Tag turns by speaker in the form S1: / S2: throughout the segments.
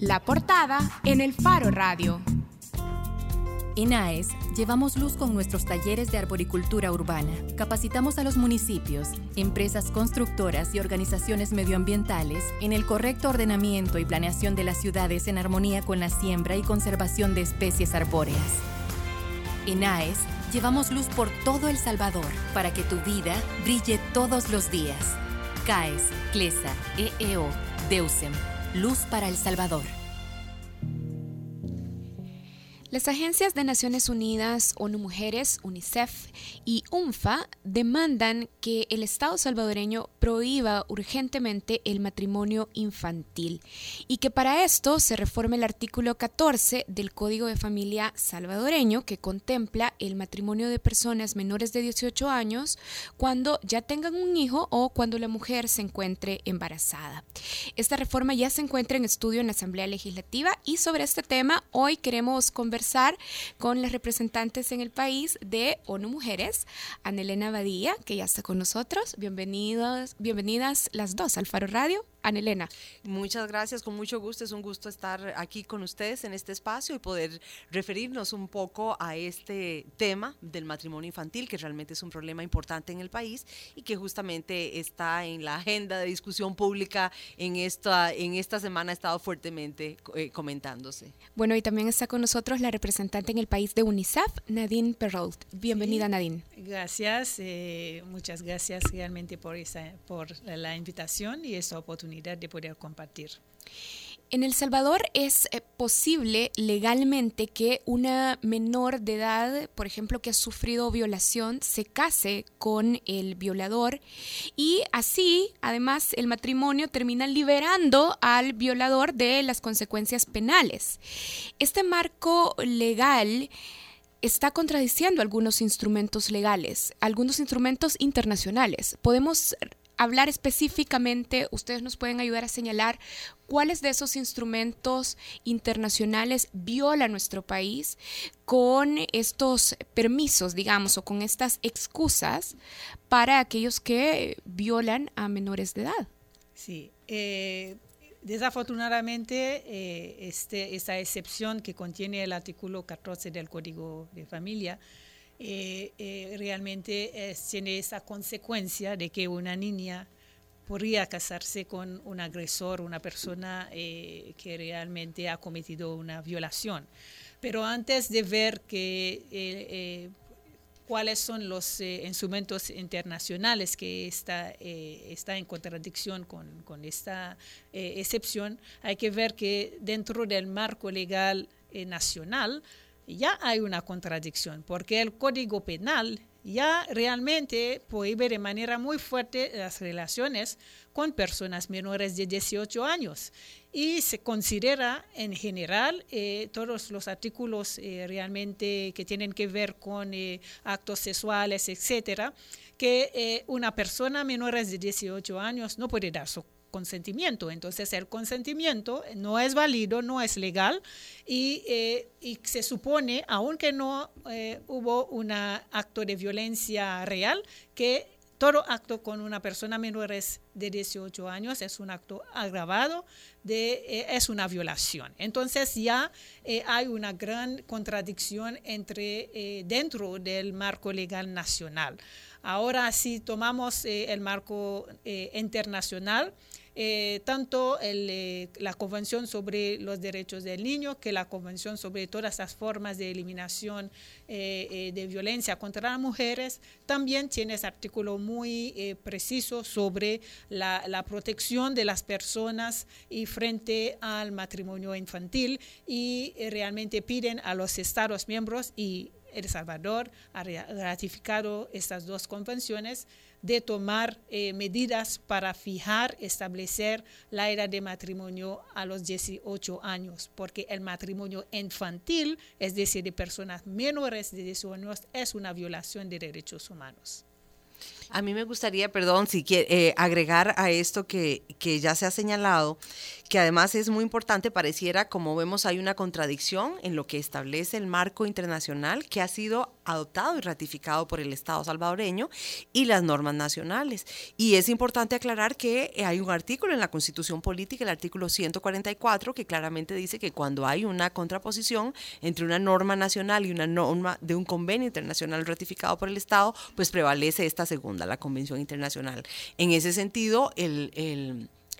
S1: La portada en el Faro Radio.
S2: En AES llevamos luz con nuestros talleres de arboricultura urbana. Capacitamos a los municipios, empresas constructoras y organizaciones medioambientales en el correcto ordenamiento y planeación de las ciudades en armonía con la siembra y conservación de especies arbóreas. En AES llevamos luz por todo El Salvador para que tu vida brille todos los días. CAES, CLESA, EEO, DEUSEM. Luz para El Salvador.
S1: Las agencias de Naciones Unidas, ONU Mujeres, UNICEF y UNFA demandan que el Estado salvadoreño prohíba urgentemente el matrimonio infantil y que para esto se reforme el artículo 14 del Código de Familia salvadoreño que contempla el matrimonio de personas menores de 18 años cuando ya tengan un hijo o cuando la mujer se encuentre embarazada. Esta reforma ya se encuentra en estudio en la Asamblea Legislativa y sobre este tema hoy queremos conversar con las representantes en el país de ONU Mujeres, Anelena Badía, que ya está con nosotros. Bienvenidos, bienvenidas las dos al Faro Radio. Elena.
S3: Muchas gracias, con mucho gusto. Es un gusto estar aquí con ustedes en este espacio y poder referirnos un poco a este tema del matrimonio infantil, que realmente es un problema importante en el país y que justamente está en la agenda de discusión pública en esta, en esta semana ha estado fuertemente eh, comentándose.
S1: Bueno, y también está con nosotros la representante en el país de UNICEF, Nadine Perrault. Bienvenida, Nadine.
S4: Gracias, eh, muchas gracias realmente por, esa, por la invitación y esta oportunidad de poder compartir.
S1: En El Salvador es eh, posible legalmente que una menor de edad, por ejemplo, que ha sufrido violación, se case con el violador y así, además, el matrimonio termina liberando al violador de las consecuencias penales. Este marco legal está contradiciendo algunos instrumentos legales, algunos instrumentos internacionales. Podemos hablar específicamente, ustedes nos pueden ayudar a señalar cuáles de esos instrumentos internacionales viola nuestro país con estos permisos, digamos, o con estas excusas para aquellos que violan a menores de edad.
S4: Sí. Eh, desafortunadamente, eh, este, esa excepción que contiene el artículo 14 del Código de Familia eh, eh, realmente tiene esa consecuencia de que una niña podría casarse con un agresor, una persona eh, que realmente ha cometido una violación. Pero antes de ver que cuáles son los instrumentos internacionales que está, está en contradicción con, con esta excepción, hay que ver que dentro del marco legal nacional ya hay una contradicción, porque el Código Penal ya realmente prohíbe de manera muy fuerte las relaciones con personas menores de 18 años. Y se considera en general eh, todos los artículos eh, realmente que tienen que ver con eh, actos sexuales, etcétera, que una persona menores de 18 años no puede dar su consentimiento. Entonces el consentimiento no es válido, no es legal y, eh, se supone, aunque no eh, hubo un acto de violencia real, que todo acto con una persona menor de 18 años es un acto agravado, eh, es una violación. Entonces ya hay una gran contradicción entre, dentro del marco legal nacional. Ahora, si tomamos el marco internacional, eh, tanto eh, la Convención sobre los Derechos del Niño que la Convención sobre todas las formas de eliminación eh, de violencia contra las mujeres, también tiene ese artículo muy preciso sobre la, la, protección de las personas y frente al matrimonio infantil y realmente piden a los Estados miembros y El Salvador ha ratificado estas dos convenciones de tomar eh, medidas para fijar, establecer la edad de matrimonio a los 18 años, porque el matrimonio infantil, es decir, de personas menores de 18 años, es una violación de derechos humanos.
S3: A mí me gustaría, perdón, si quiere, eh, agregar a esto que, que ya se ha señalado, que además es muy importante, pareciera, como vemos, hay una contradicción en lo que establece el marco internacional que ha sido adoptado y ratificado por el Estado salvadoreño y las normas nacionales. Y es importante aclarar que hay un artículo en la Constitución Política, el artículo 144, que claramente dice que cuando hay una contraposición entre una norma nacional y una norma de un convenio internacional ratificado por el Estado, pues prevalece esta segunda, la Convención Internacional. En ese sentido, el,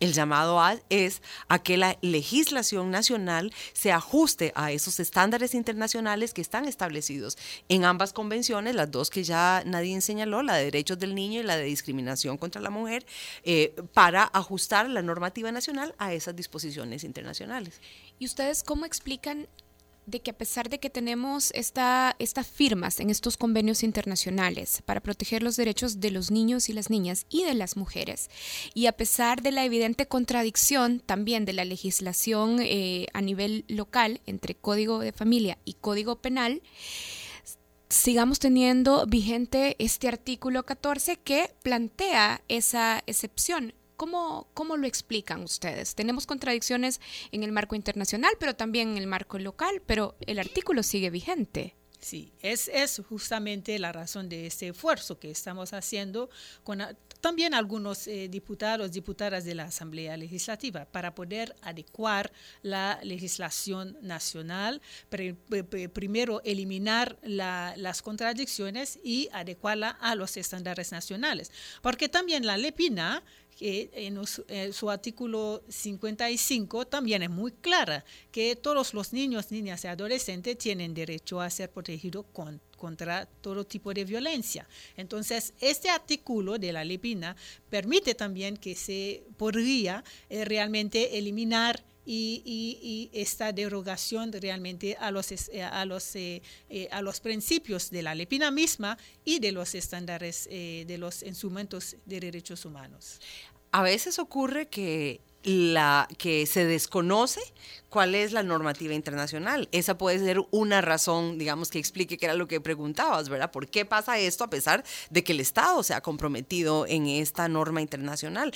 S3: el llamado es a que la legislación nacional se ajuste a esos estándares internacionales que están establecidos en ambas convenciones, las dos que ya nadie señaló, la de derechos del niño y la de discriminación contra la mujer, eh, para ajustar la normativa nacional a esas disposiciones internacionales.
S1: ¿Y ustedes cómo explican de que a pesar de que tenemos estas firmas en estos convenios internacionales para proteger los derechos de los niños y las niñas y de las mujeres, y a pesar de la evidente contradicción también de la legislación eh, a nivel local entre Código de Familia y Código Penal, sigamos teniendo vigente este artículo 14 que plantea esa excepción ¿Cómo, ¿Cómo lo explican ustedes? Tenemos contradicciones en el marco internacional, pero también en el marco local, pero el artículo sigue vigente.
S4: Sí, es, es justamente la razón de este esfuerzo que estamos haciendo con también algunos eh, diputados, diputadas de la Asamblea Legislativa para poder adecuar la legislación nacional, primero eliminar las contradicciones y adecuarla a los estándares nacionales. Porque también la LEPINA que en, su artículo 55 también es muy clara que todos los niños, niñas y adolescentes tienen derecho a ser protegidos contra todo tipo de violencia. Entonces, este artículo de la LEPINA permite también que se podría eh, realmente eliminar y, esta derogación realmente a los, eh, a, los, eh, a los principios de la LEPINA misma y de los estándares de los instrumentos de derechos humanos
S3: a veces ocurre que la que se desconoce cuál es la normativa internacional. Esa puede ser una razón, digamos, que explique que era lo que preguntabas, ¿verdad? ¿Por qué pasa esto a pesar de que el Estado se ha comprometido en esta norma internacional?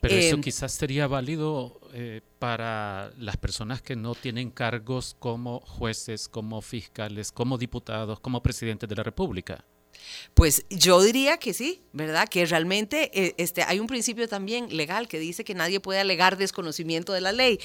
S5: Pero eso em, quizás sería válido eh, para las personas que no tienen cargos como jueces, como fiscales, como diputados, como presidentes de la República.
S3: Pues yo diría que sí, ¿verdad? Que realmente eh, este, hay un principio también legal que dice que nadie puede alegar desconocimiento de la ley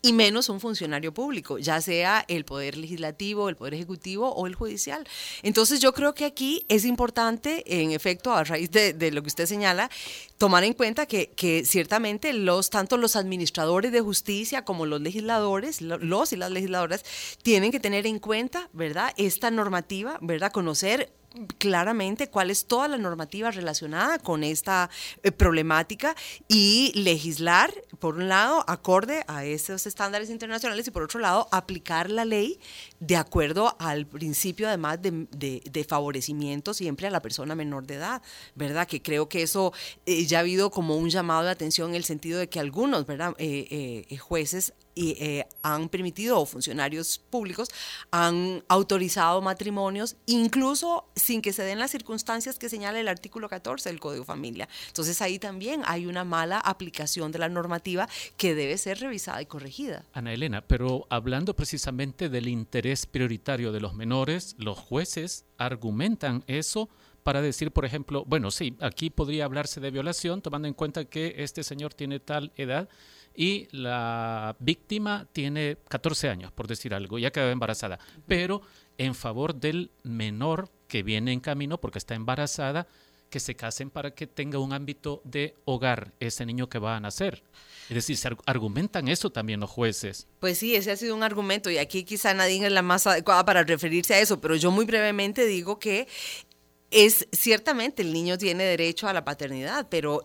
S3: y menos un funcionario público, ya sea el poder legislativo, el poder ejecutivo o el judicial. Entonces yo creo que aquí es importante, en efecto, a raíz de, lo que usted señala, tomar en cuenta que, que, ciertamente los, tanto los administradores de justicia como los legisladores, los y las legisladoras, tienen que tener en cuenta, ¿verdad? Esta normativa, ¿verdad? Conocer claramente cuál es toda la normativa relacionada con esta eh, problemática y legislar, por un lado, acorde a esos estándares internacionales y por otro lado, aplicar la ley de acuerdo al principio además de, favorecimiento siempre a la persona menor de edad, ¿verdad? Que creo que eso eh, ya ha habido como un llamado de atención en el sentido de que algunos, ¿verdad? Eh, jueces y, eh, han permitido, o funcionarios públicos, han autorizado matrimonios, incluso sin que se den las circunstancias que señala el artículo 14 del Código Familia. Entonces ahí también hay una mala aplicación de la normativa que debe ser revisada y corregida.
S5: Ana Elena, pero hablando precisamente del interés prioritario de los menores, los jueces argumentan eso para decir, por ejemplo, bueno, sí, aquí podría hablarse de violación, tomando en cuenta que este señor tiene tal edad, y la víctima tiene 14 años, por decir algo, ya quedó embarazada, pero en favor del menor que viene en camino porque está embarazada, que se casen para que tenga un ámbito de hogar ese niño que va a nacer. Es decir, se argumentan eso también los jueces.
S3: Pues sí, ese ha sido un argumento y aquí quizá nadie es la más adecuada para referirse a eso, pero yo muy brevemente digo que es ciertamente el niño tiene derecho a la paternidad, pero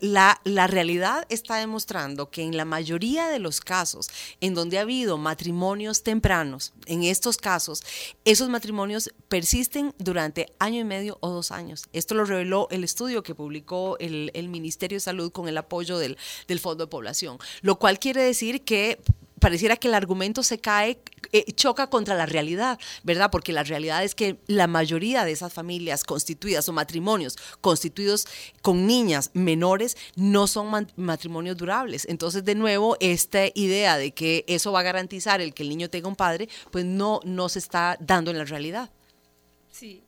S3: la, realidad está demostrando que en la mayoría de los casos en donde ha habido matrimonios tempranos, en estos casos, esos matrimonios persisten durante año y medio o dos años. Esto lo reveló el estudio que publicó el, el Ministerio de Salud con el apoyo del, del Fondo de Población, lo cual quiere decir que pareciera que el argumento se cae, eh, choca contra la realidad, ¿verdad? Porque la realidad es que la mayoría de esas familias constituidas o matrimonios constituidos con niñas menores no son matrimonios durables. Entonces, de nuevo, esta idea de que eso va a garantizar el que el niño tenga un padre, pues no, no se está dando en la realidad.
S4: Sí,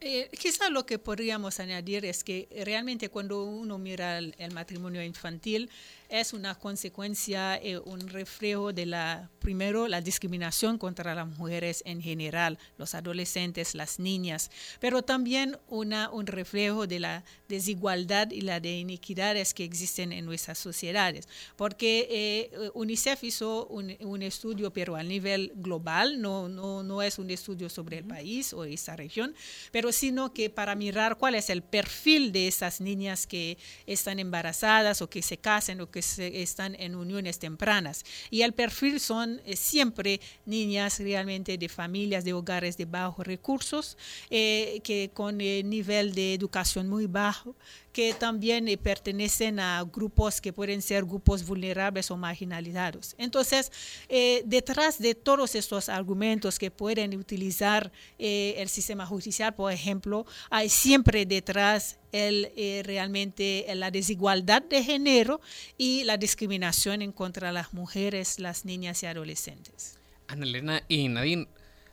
S4: eh, quizá lo que podríamos añadir es que realmente cuando uno mira el matrimonio infantil, es una consecuencia, eh, un reflejo de la, primero, la discriminación contra las mujeres en general, los adolescentes, las niñas, pero también una, un reflejo de la desigualdad y las de iniquidades que existen en nuestras sociedades. Porque eh, UNICEF hizo un, un, estudio, pero a nivel global, no, no, no es un estudio sobre el país o esa región, pero sino que para mirar cuál es el perfil de esas niñas que están embarazadas o que se casan o que están en uniones tempranas. Y el perfil son eh, siempre niñas realmente de familias, de hogares de bajos recursos, eh, que con el nivel de educación muy bajo, que también eh, pertenecen a grupos que pueden ser grupos vulnerables o marginalizados. Entonces, eh, detrás de todos estos argumentos que pueden utilizar eh, el sistema judicial, por ejemplo, hay siempre detrás el, realmente la desigualdad de género y la discriminación en contra de las mujeres, las niñas y adolescentes.
S6: Ana Elena y Nadine,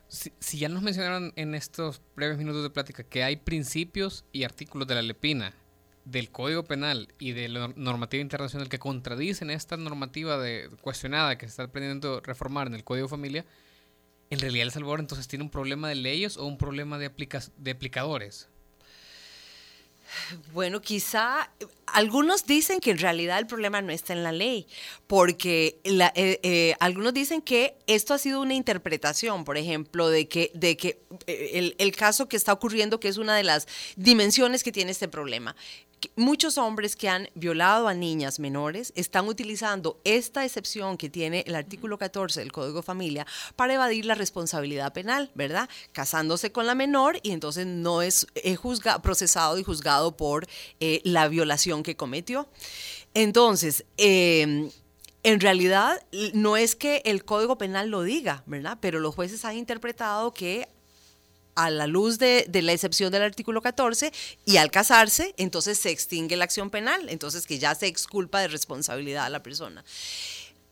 S6: si, ya nos mencionaron en estos breves minutos de plática que hay principios y artículos de la Lepina del Código Penal y de la normativa internacional que contradicen esta normativa de, cuestionada que se está pretendiendo reformar en el Código Familia, en realidad El Salvador entonces tiene un problema de leyes o un problema de, de aplicadores.
S3: Bueno, quizá algunos dicen que en realidad el problema no está en la ley, porque eh, eh, algunos dicen que esto ha sido una interpretación, por ejemplo, de que, de que eh, el, caso que está ocurriendo, que es una de las dimensiones que tiene este problema, muchos hombres que han violado a niñas menores están utilizando esta excepción que tiene el artículo 14 del Código Familia para evadir la responsabilidad penal, ¿verdad? Casándose con la menor y entonces no es eh, procesado y juzgado por eh, la violación que cometió. Entonces, em, en realidad no es que el Código Penal lo diga, ¿verdad? Pero los jueces han interpretado que a la luz de, la excepción del artículo 14 y al casarse, entonces se extingue la acción penal, entonces que ya se exculpa de responsabilidad a la persona.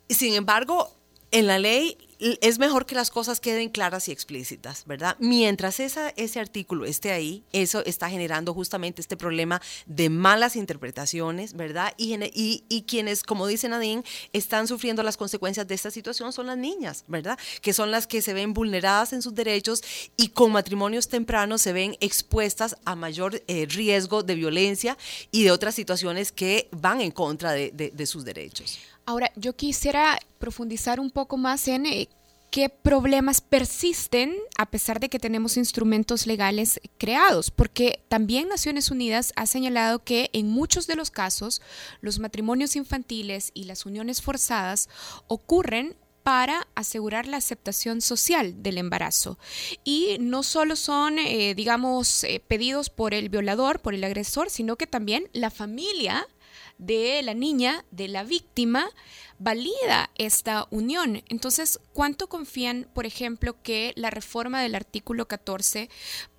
S3: Sin embargo, en la ley es mejor que las cosas queden claras y explícitas, ¿verdad? Mientras esa, ese artículo esté ahí, eso está generando justamente este problema de malas interpretaciones, ¿verdad? Y, y, quienes, como dice Nadine, están sufriendo las consecuencias de esta situación son las niñas, ¿verdad? Que son las que se ven vulneradas en sus derechos y con matrimonios tempranos se ven expuestas a mayor eh, riesgo de violencia y de otras situaciones que van en contra de sus derechos.
S1: Ahora, yo quisiera profundizar un poco más en eh, qué problemas persisten a pesar de que tenemos instrumentos legales creados, porque también Naciones Unidas ha señalado que en muchos de los casos los matrimonios infantiles y las uniones forzadas ocurren para asegurar la aceptación social del embarazo. Y no solo son, eh, digamos, eh, pedidos por el violador, por el agresor, sino que también la familia de la niña, de la víctima, valida esta unión. Entonces, ¿cuánto confían, por ejemplo, que la reforma del artículo 14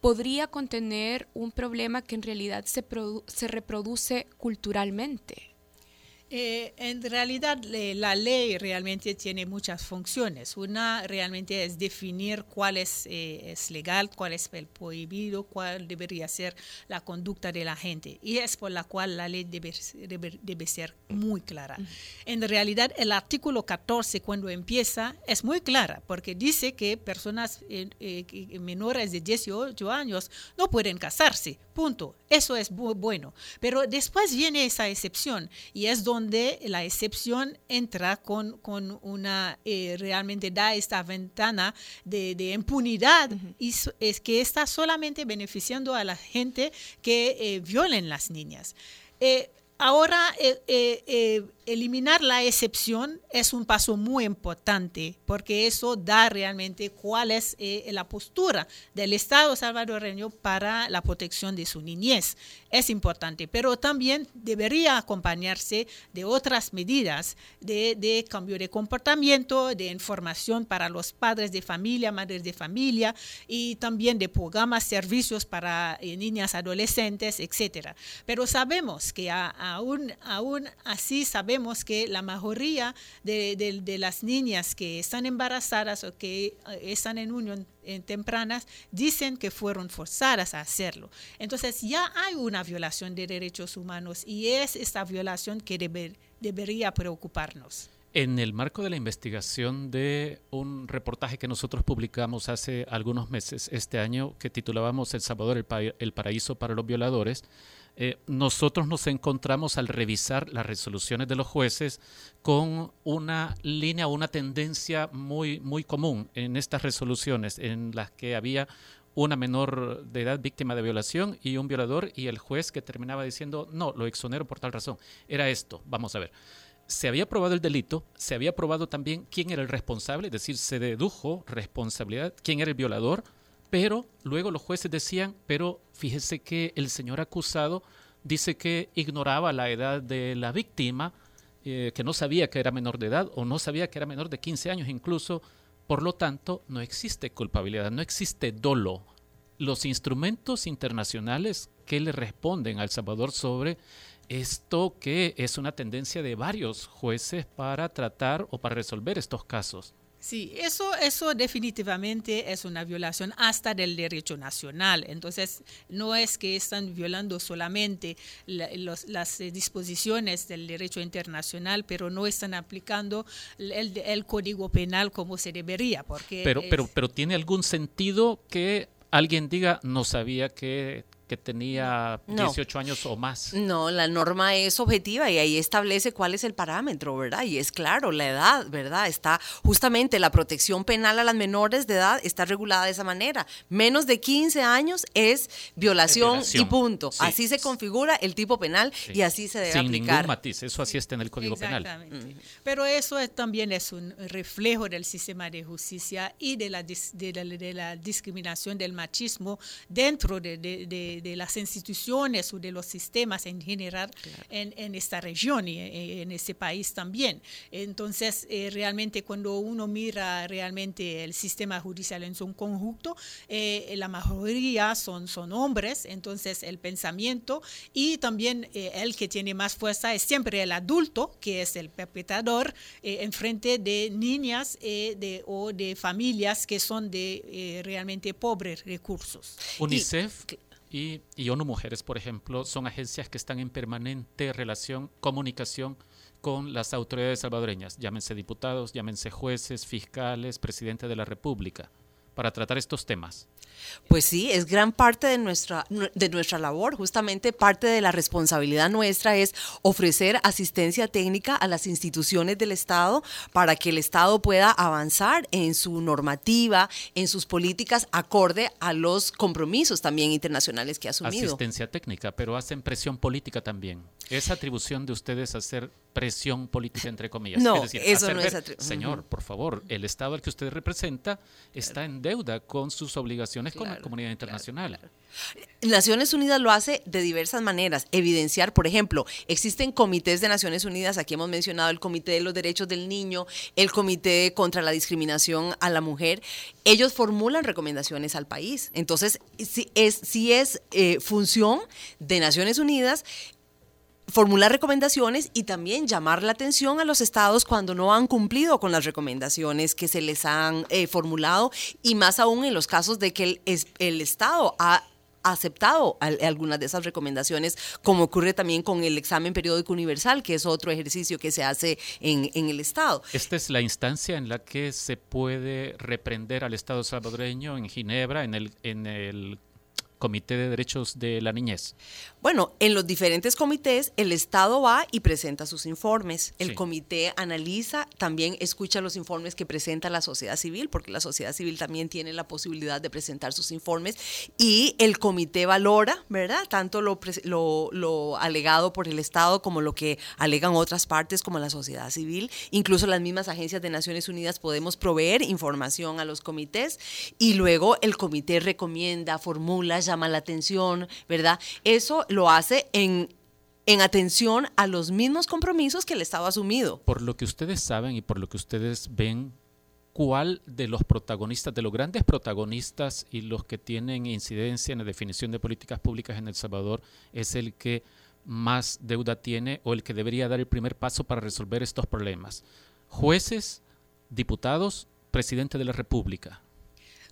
S1: podría contener un problema que en realidad se, se reproduce culturalmente?
S4: Eh, en realidad la ley realmente tiene muchas funciones. Una realmente es definir cuál es, eh, es, legal, cuál es el prohibido, cuál debería ser la conducta de la gente. Y es por la cual la ley debe, debe, ser muy clara. En realidad el artículo 14 cuando empieza es muy clara porque dice que personas eh, menores de 18 años no pueden casarse. Punto. Eso es bueno. Pero después viene esa excepción y es donde la excepción entra con, con una, eh, realmente da esta ventana de, de impunidad y es que está solamente beneficiando a la gente que eh, violen las niñas. Eh, ahora eh, eh, eh, eliminar la excepción es un paso muy importante porque eso da realmente cuál es la postura del Estado salvadoreño para la protección de su niñez. Es importante, pero también debería acompañarse de otras medidas de, de cambio de comportamiento, de información para los padres de familia, madres de familia y también de programas, servicios para niñas, adolescentes, etcétera. Pero sabemos que aún, aún así sabemos que la mayoría de, las niñas que están embarazadas o que eh, están en unión tempranas dicen que fueron forzadas a hacerlo. Entonces ya hay una violación de derechos humanos y es esta violación que debería preocuparnos.
S5: En el marco de la investigación de un reportaje que nosotros publicamos hace algunos meses, este año, que titulábamos El Salvador, el, paraíso para los violadores, eh, nosotros nos encontramos al revisar las resoluciones de los jueces con una línea, una tendencia muy, muy común en estas resoluciones, en las que había una menor de edad víctima de violación y un violador y el juez que terminaba diciendo, no, lo exonero por tal razón. Era esto, vamos a ver se había probado el delito, se había probado también quién era el responsable, es decir, se dedujo responsabilidad, quién era el violador, pero luego los jueces decían, pero fíjese que el señor acusado dice que ignoraba la edad de la víctima, eh, que no sabía que era menor de edad o no sabía que era menor de 15 años incluso, por lo tanto no existe culpabilidad, no existe dolo. Los instrumentos internacionales que le responden a El Salvador sobre esto que es una tendencia de varios jueces para tratar o para resolver estos casos.
S4: Sí, eso, eso definitivamente es una violación hasta del derecho nacional. Entonces, no es que están violando solamente las disposiciones del derecho internacional, pero no están aplicando el, código penal como se debería. Porque
S5: pero, pero, pero tiene algún sentido que alguien diga no sabía que que tenía 18 años o más.
S3: No, la norma es objetiva y ahí establece cuál es el parámetro, ¿verdad? Y es claro, la edad, ¿verdad? Está justamente la protección penal a las menores de edad está regulada de esa manera. Menos de 15 años es violación, y punto. Así se configura el tipo penal y así se debe
S5: Sin
S3: aplicar.
S5: ningún matiz, eso así está en el Código Penal.
S4: Pero eso también es un reflejo del sistema de justicia y de la, de la, discriminación del machismo dentro de de, las instituciones o de los sistemas en general en, esta región y eh, en, este país también. Entonces, eh, realmente cuando uno mira realmente el sistema judicial en su conjunto, eh, la mayoría son, son hombres, entonces el pensamiento y también el que tiene más fuerza es siempre el adulto, que es el perpetrador, en frente de niñas de, o de familias que son de realmente pobres recursos.
S5: UNICEF y, y ONU Mujeres, por ejemplo, son agencias que están en permanente relación, comunicación con las autoridades salvadoreñas, llámense diputados, llámense jueces, fiscales, presidente de la República, para tratar estos temas.
S3: Pues sí, es gran parte de nuestra, de nuestra labor, justamente parte de la responsabilidad nuestra es ofrecer asistencia técnica a las instituciones del Estado para que el Estado pueda avanzar en su normativa, en sus políticas acorde a los compromisos también internacionales que ha asumido.
S5: Asistencia técnica, pero hacen presión política también. Es atribución de ustedes hacer presión política, entre comillas.
S3: No, eso no es atribución.
S5: Señor, por favor, el Estado al que usted representa está en deuda con sus obligaciones con la comunidad internacional.
S3: Naciones Unidas lo hace de diversas maneras. Evidenciar, por ejemplo, existen comités de Naciones Unidas, aquí hemos mencionado el Comité de los Derechos del Niño, el Comité contra la Discriminación a la Mujer. Ellos formulan recomendaciones al país. Entonces, si es, si es eh, función de Naciones Unidas formular recomendaciones y también llamar la atención a los estados cuando no han cumplido con las recomendaciones que se les han eh, formulado y más aún en los casos de que el, el estado ha aceptado algunas de esas recomendaciones, como ocurre también con el examen periódico universal, que es otro ejercicio que se hace en, en, el Estado.
S5: Esta es la instancia en la que se puede reprender al Estado salvadoreño en Ginebra, en el, en el Comité de Derechos de la Niñez?
S3: Bueno, en los diferentes comités el Estado va y presenta sus informes. El
S5: Sí.
S3: comité analiza, también escucha los informes que presenta la sociedad civil, porque la sociedad civil también tiene la posibilidad de presentar sus informes y el comité valora, ¿verdad? Tanto lo, lo, lo alegado por el Estado como lo que alegan otras partes como la sociedad civil. Incluso las mismas agencias de Naciones Unidas podemos proveer información a los comités y luego el comité recomienda, formula, llama la atención, ¿verdad? Eso lo hace en, en atención a los mismos compromisos que el Estado ha asumido.
S5: Por lo que ustedes saben y por lo que ustedes ven, ¿cuál de los protagonistas, de los grandes protagonistas y los que tienen incidencia en la definición de políticas públicas en El Salvador es el que más deuda tiene o el que debería dar el primer paso para resolver estos problemas? Jueces, diputados, presidente de la República.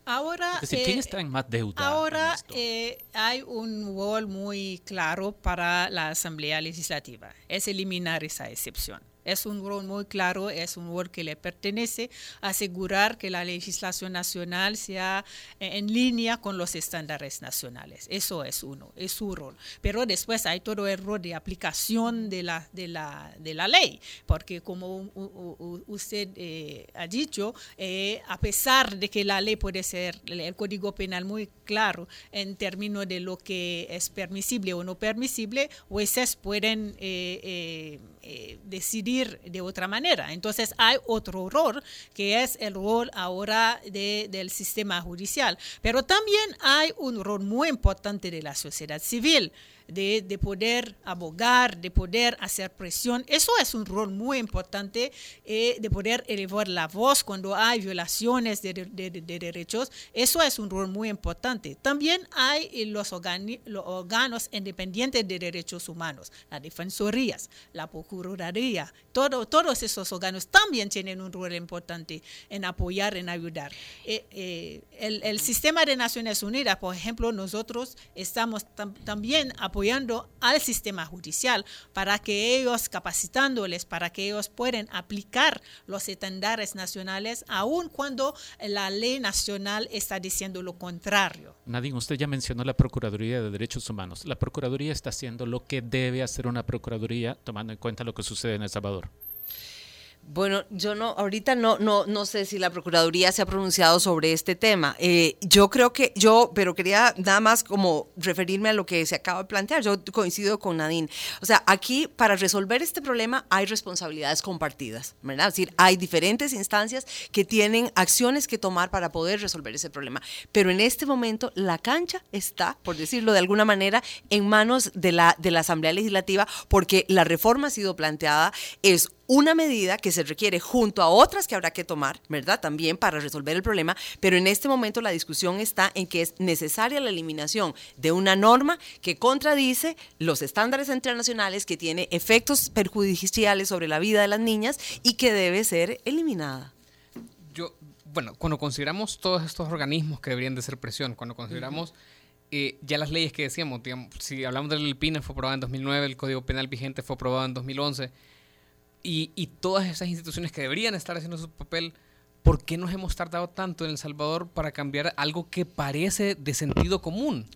S4: Ahora,
S5: Es decir, ¿quién
S4: eh,
S5: está en más deuda?
S4: Ahora eh, hay un rol muy claro para la Asamblea Legislativa, es eliminar esa excepción. Es un rol muy claro, es un rol que le pertenece asegurar que la legislación nacional sea eh, en línea con los estándares nacionales. Eso es uno, es su rol. Pero después hay todo el rol de aplicación de la, de la, de la ley, porque como usted eh, ha dicho, eh, a pesar de que la ley puede ser, el Código Penal muy claro en términos de lo que es permisible o no permisible, jueces pueden eh, eh, de otra manera. Entonces hay otro rol que es el rol ahora de- del sistema judicial. Pero también hay un rol muy importante de la sociedad civil. De, de poder abogar, de poder hacer presión. Eso es un rol muy importante eh, de poder elevar la voz cuando hay violaciones de, de- de- de derechos. Eso es un rol muy importante. También hay eh, los, los órganos independientes de derechos humanos, las defensorías, la procuraduría, todo, todos esos órganos también tienen un rol importante en apoyar, en ayudar. Eh, el, sistema de Naciones Unidas, por ejemplo, nosotros estamos tam- también apoyando al sistema judicial para que ellos, capacitándoles, para que ellos puedan aplicar los estándares nacionales, aun cuando la ley nacional está diciendo lo contrario.
S5: Nadine, usted ya mencionó la Procuraduría de Derechos Humanos. La Procuraduría está haciendo lo que debe hacer una Procuraduría tomando en cuenta lo que sucede en El Salvador.
S3: Bueno, yo no, ahorita no, no, no sé si la Procuraduría se ha pronunciado sobre este tema. Eh, yo creo que yo, pero quería nada más como referirme a lo que se acaba de plantear. Yo coincido con Nadine. O sea, aquí para resolver este problema hay responsabilidades compartidas, ¿verdad? Es decir, hay diferentes instancias que tienen acciones que tomar para poder resolver ese problema. Pero en este momento la cancha está, por decirlo de alguna manera, en manos de la, de la Asamblea Legislativa porque la reforma ha sido planteada, es una medida que se requiere junto a otras que habrá que tomar, ¿verdad? También para resolver el problema, pero en este momento la discusión está en que es necesaria la eliminación de una norma que contradice los estándares internacionales, que tiene efectos perjudiciales sobre la vida de las niñas y que debe ser eliminada.
S6: Yo, bueno, cuando consideramos todos estos organismos que deberían de ser presión, cuando consideramos eh, ya las leyes que decíamos, digamos, si hablamos del PINA fue aprobado en 2009, el Código Penal vigente fue aprobado en 2011, y, y todas esas instituciones que deberían estar haciendo su papel, ¿por qué nos hemos tardado tanto en El Salvador para cambiar algo que parece de sentido común?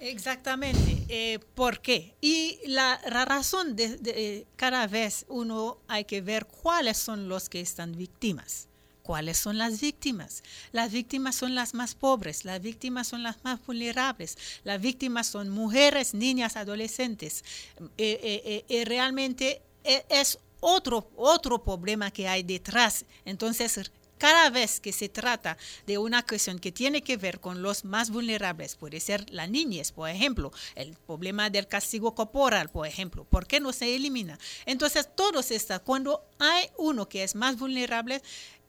S4: Exactamente. Eh, ¿Por qué? Y la, la razón de, de, eh, cada vez uno hay que ver cuáles son los que están víctimas. ¿Cuáles son las víctimas? Las víctimas son las más pobres, las víctimas son las más vulnerables, las víctimas son mujeres, niñas, adolescentes. Eh, eh, eh, realmente eh, es otro, otro problema que hay detrás. Entonces, cada vez que se trata de una cuestión que tiene que ver con los más vulnerables, puede ser la niñez, por ejemplo, el problema del castigo corporal, por ejemplo, ¿por qué no se elimina? Entonces, todos estas, cuando hay uno que es más vulnerable,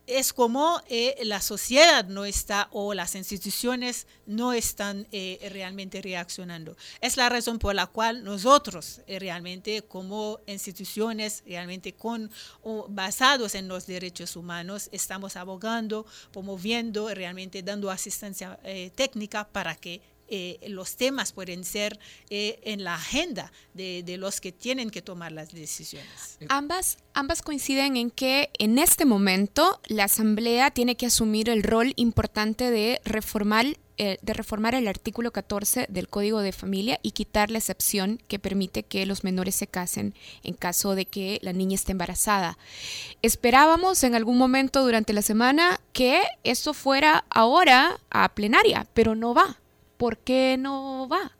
S4: es como eh, la sociedad no está o las instituciones no están eh, realmente reaccionando. Es la razón por la cual nosotros eh, realmente como instituciones realmente con o basados en los derechos humanos estamos abogando, promoviendo, realmente dando asistencia técnica para que eh, los temas pueden ser eh, en la agenda de, de, los que tienen que tomar las decisiones.
S1: Ambas, ambas coinciden en que en este momento la Asamblea tiene que asumir el rol importante de reformar eh, de reformar el artículo 14 del Código de Familia y quitar la excepción que permite que los menores se casen en caso de que la niña esté embarazada. Esperábamos en algún momento durante la semana que esto fuera ahora a plenaria, pero no va. ¿Por qué no va?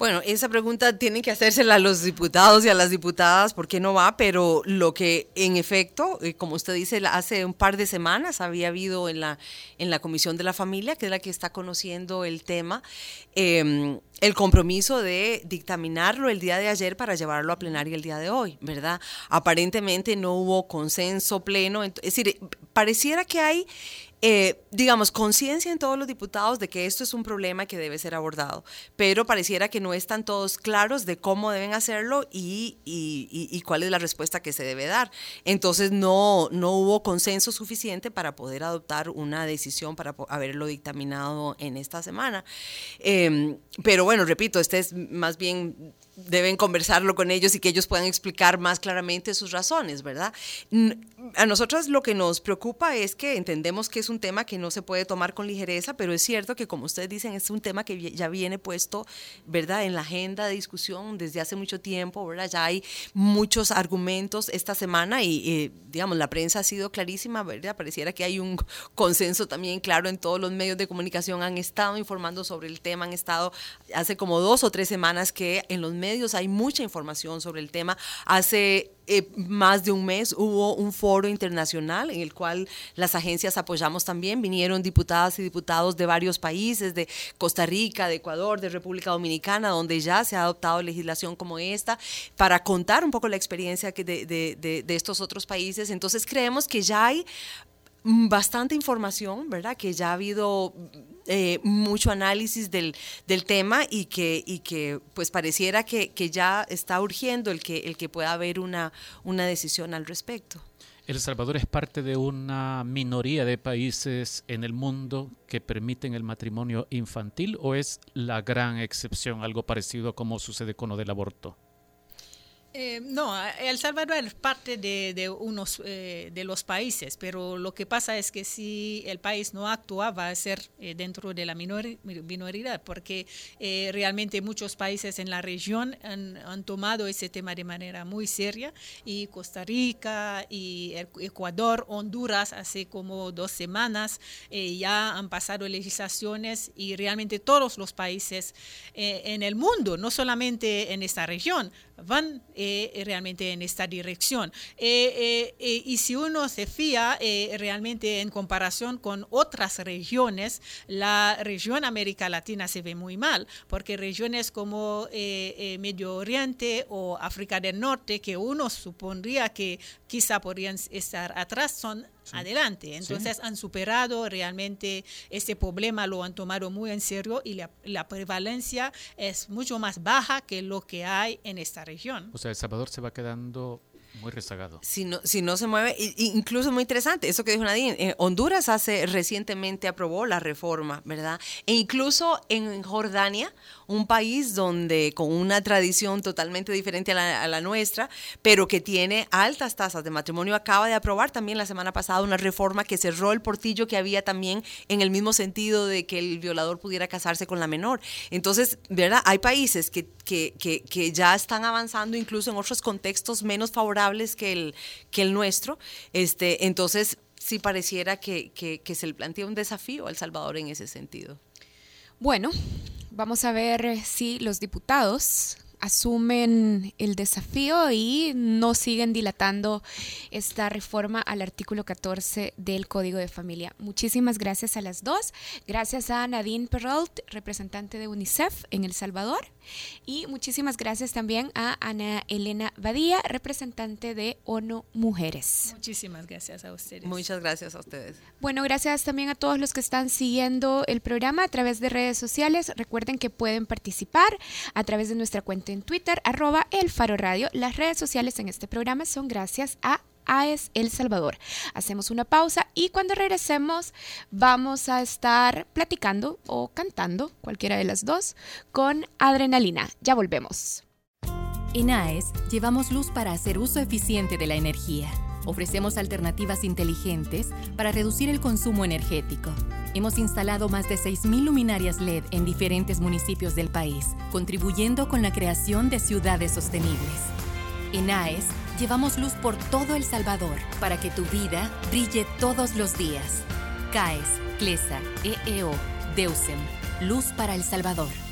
S3: Bueno, esa pregunta tienen que hacérsela a los diputados y a las diputadas, ¿por qué no va? Pero lo que en efecto, eh, como usted dice, hace un par de semanas había habido en la, en la Comisión de la Familia, que es la que está conociendo el tema, em, el compromiso de dictaminarlo el día de ayer para llevarlo a plenaria el día de hoy, ¿verdad? Aparentemente no hubo consenso pleno, es decir, pareciera que hay eh, digamos, conciencia en todos los diputados de que esto es un problema que debe ser abordado, pero pareciera que no están todos claros de cómo deben hacerlo y, y, cuál es la respuesta que se debe dar. Entonces no, no hubo consenso suficiente para poder adoptar una decisión para haberlo dictaminado en esta semana. Em, pero bueno, repito, este es más bien deben conversarlo con ellos y que ellos puedan explicar más claramente sus razones, ¿verdad? A nosotros lo que nos preocupa es que entendemos que es un tema que no se puede tomar con ligereza, pero es cierto que como ustedes dicen, es un tema que ya viene puesto, ¿verdad?, en la agenda de discusión desde hace mucho tiempo, ¿verdad? Ya hay muchos argumentos esta semana y, digamos, la prensa ha sido clarísima, ¿verdad? Pareciera que hay un consenso también claro en todos los medios de comunicación, han estado informando sobre el tema, han estado hace como dos o tres semanas que en los medios hay mucha información sobre el tema. Hace eh, más de un mes hubo un foro internacional en el cual las agencias apoyamos también. Vinieron diputadas y diputados de varios países, de Costa Rica, de Ecuador, de República Dominicana, donde ya se ha adoptado legislación como esta, para contar un poco la experiencia de estos otros países. Entonces creemos que ya hay bastante información, ¿verdad? Que ya ha habido eh, mucho análisis del, del, tema y que, y que pues pareciera que, que, ya está urgiendo el que, el que pueda haber una, una decisión al respecto.
S5: El Salvador es parte de una minoría de países en el mundo que permiten el matrimonio infantil o es la gran excepción, algo parecido a como sucede con lo del aborto?
S4: Eh, no, El Salvador es parte de, unos eh, de los países, pero lo que pasa es que si el país no actúa va a ser eh, dentro de la minoridad, porque realmente muchos países en la región han, tomado ese tema de manera muy seria y Costa Rica y Ecuador, Honduras, hace como dos semanas ya han pasado legislaciones y realmente todos los países en el mundo, no solamente en esta región, van eh, realmente en esta dirección. Eh, eh, y si uno se fía realmente en comparación con otras regiones, la región América Latina se ve muy mal, porque regiones como Medio Oriente o África del Norte, que uno supondría que quizá podrían estar atrás, son adelante. Entonces han superado realmente ese problema, lo han tomado muy en serio y la, prevalencia es mucho más baja que lo que hay en esta región.
S5: O sea, El Salvador se va quedando muy rezagado.
S3: Si no, si no se mueve, incluso muy interesante, eso que dijo Nadine, eh, Honduras hace recientemente aprobó la reforma, ¿verdad? E incluso en Jordania, un país donde con una tradición totalmente diferente a la, nuestra, pero que tiene altas tasas de matrimonio, acaba de aprobar también la semana pasada una reforma que cerró el portillo que había también en el mismo sentido de que el violador pudiera casarse con la menor. Entonces, ¿verdad? Hay países que, que, que, que ya están avanzando incluso en otros contextos menos favorables que el, que el nuestro. Este, entonces, sí pareciera que, que se le plantea un desafío a El Salvador en ese sentido.
S1: Bueno, vamos a ver si los diputados asumen el desafío y no siguen dilatando esta reforma al artículo 14 del Código de Familia. Muchísimas gracias a las dos. Gracias a Nadine Perrault, representante de UNICEF en El Salvador. Y muchísimas gracias también a Ana Elena Badía, representante de ONU Mujeres.
S4: Muchísimas gracias a ustedes.
S3: Muchas gracias a ustedes.
S1: Bueno, gracias también a todos los que están siguiendo el programa a través de redes sociales. Recuerden que pueden participar a través de nuestra cuenta en Twitter, arroba el Faro Radio. Las redes sociales en este programa son gracias a AES El Salvador. Hacemos una pausa y cuando regresemos vamos a estar platicando o cantando, cualquiera de las dos, con adrenalina. Ya volvemos.
S2: En AES llevamos luz para hacer uso eficiente de la energía Ofrecemos alternativas inteligentes para reducir el consumo energético. Hemos instalado más de 6.000 luminarias LED en diferentes municipios del país, contribuyendo con la creación de ciudades sostenibles. En AES, llevamos luz por todo El Salvador para que tu vida brille todos los días. CAES, CLESA, EEO, DEUSEM, Luz para El Salvador.